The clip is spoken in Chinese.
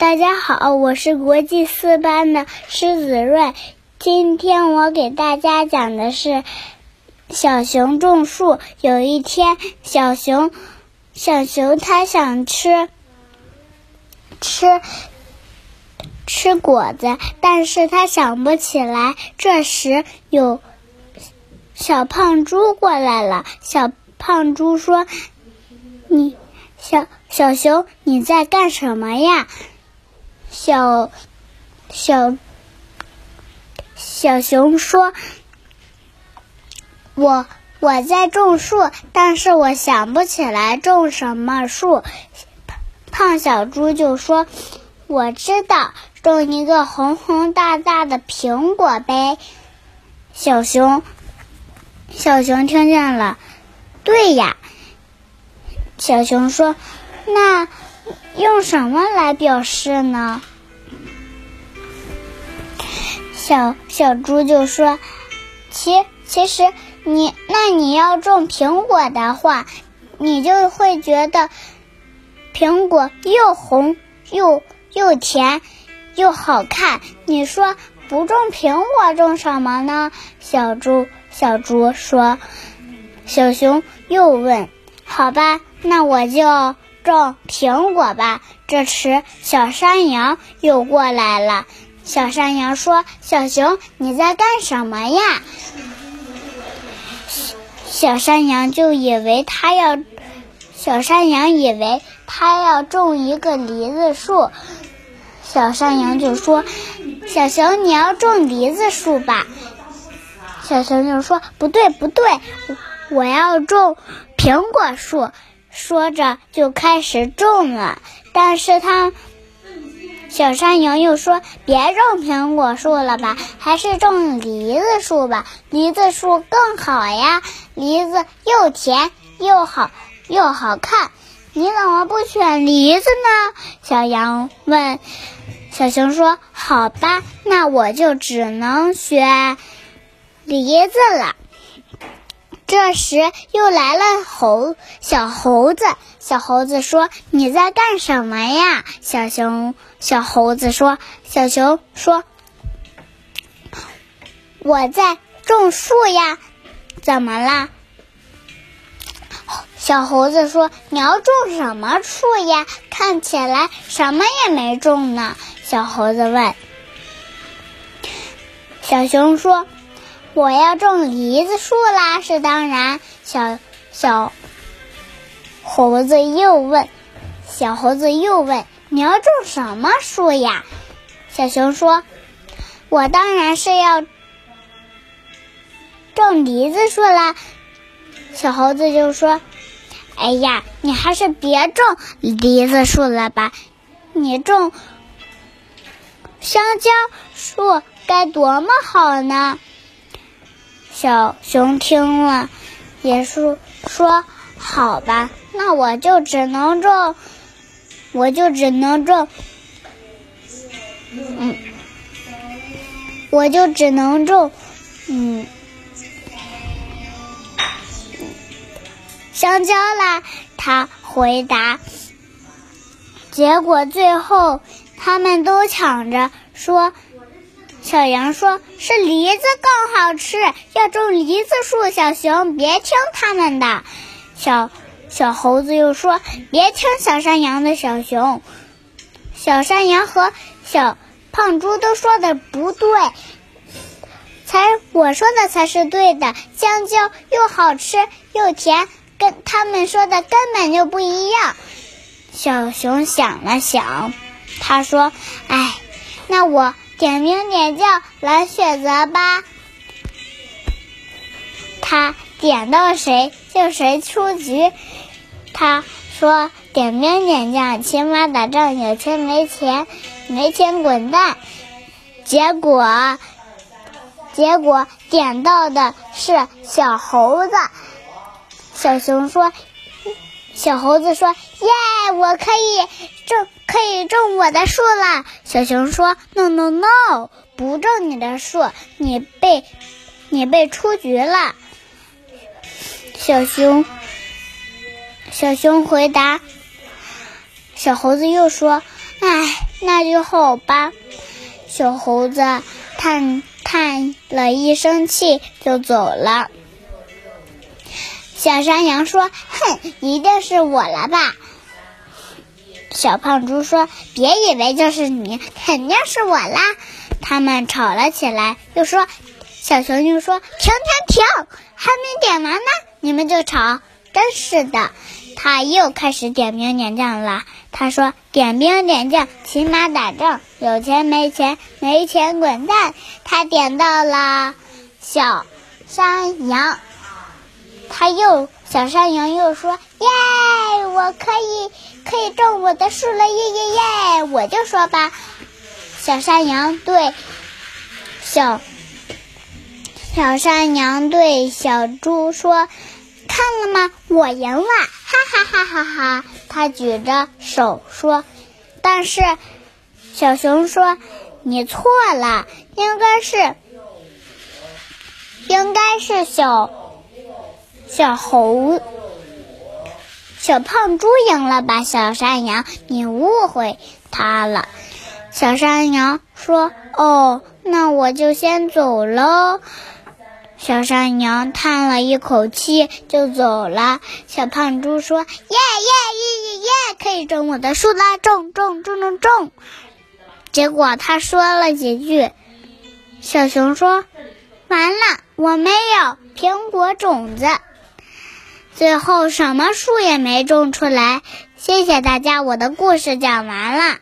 大家好，我是国际四班的施子睿。今天我给大家讲的是小熊种树。有一天，小熊小熊它想吃吃吃果子，但是它想不起来。这时，有小胖猪过来了。小胖猪说：“你小小熊，你在干什么呀？”小小小熊说：“我我在种树，但是我想不起来种什么树。”胖小猪就说：“我知道，种一个红红大大的苹果呗。”小熊小熊听见了，对呀。小熊说：“那。”用什么来表示呢？小小猪就说：“其其实你那你要种苹果的话，你就会觉得苹果又红又又甜又好看。你说不种苹果种什么呢？”小猪小猪说。小熊又问：“好吧，那我就。”种苹果吧。这时，小山羊又过来了。小山羊说：“小熊，你在干什么呀？”小山羊就以为他要，小山羊以为他要种一个梨子树。小山羊就说：“小熊，你要种梨子树吧？”小熊就说：“不对，不对，我要种苹果树。”说着就开始种了，但是他小山羊又说：“别种苹果树了吧，还是种梨子树吧，梨子树更好呀，梨子又甜又好又好看。你怎么不选梨子呢？”小羊问。小熊说：“好吧，那我就只能选梨子了。”这时又来了猴小猴子，小猴子说：“你在干什么呀？”小熊小猴子说：“小熊说，我在种树呀。”怎么啦？小猴子说：“你要种什么树呀？看起来什么也没种呢。”小猴子问。小熊说。我要种梨子树啦！是当然，小小猴子又问：“小猴子又问，你要种什么树呀？”小熊说：“我当然是要种梨子树啦。”小猴子就说：“哎呀，你还是别种梨子树了吧，你种香蕉树该多么好呢！”小熊听了，也是说：“好吧，那我就只能种，我就只能种，嗯，我就只能种，嗯，香蕉啦。”他回答。结果最后，他们都抢着说。小羊说：“是梨子更好吃，要种梨子树。”小熊别听他们的。小小猴子又说：“别听小山羊的。”小熊、小山羊和小胖猪都说的不对，才我说的才是对的。香蕉又好吃又甜，跟他们说的根本就不一样。小熊想了想，他说：“哎，那我。”点名点叫来选择吧，他点到谁就谁出局。他说：“点名点将，骑马打仗，有钱没钱，没钱滚蛋。”结果，结果点到的是小猴子。小熊说：“小猴子说，耶，我可以种。”可以种我的树了，小熊说：“No No No，不种你的树，你被你被出局了。”小熊小熊回答，小猴子又说：“哎，那就好吧。”小猴子叹叹了一声气，就走了。小山羊说：“，哼 一定是我了吧？”小胖猪说：“别以为就是你，肯定是我啦！”他们吵了起来，又说：“小熊就说：‘停停停，还没点完呢，你们就吵，真是的！’他又开始点兵点将了。他说：‘点兵点将，骑马打仗，有钱没钱，没钱滚蛋。’他点到了小山羊，他又小山羊又说：‘耶，我可以。’”可以种我的树了，耶耶耶！我就说吧，小山羊对小小山羊对小猪说：“看了吗？我赢了！”哈哈哈哈哈！他举着手说：“但是小熊说你错了，应该是应该是小小猴。”小胖猪赢了吧？小山羊，你误会他了。小山羊说：“哦，那我就先走喽。”小山羊叹了一口气，就走了。小胖猪说：“耶耶耶耶耶，可以种我的树啦！种种种种种。”结果他说了几句，小熊说：“完了，我没有苹果种子。”最后什么树也没种出来。谢谢大家，我的故事讲完了。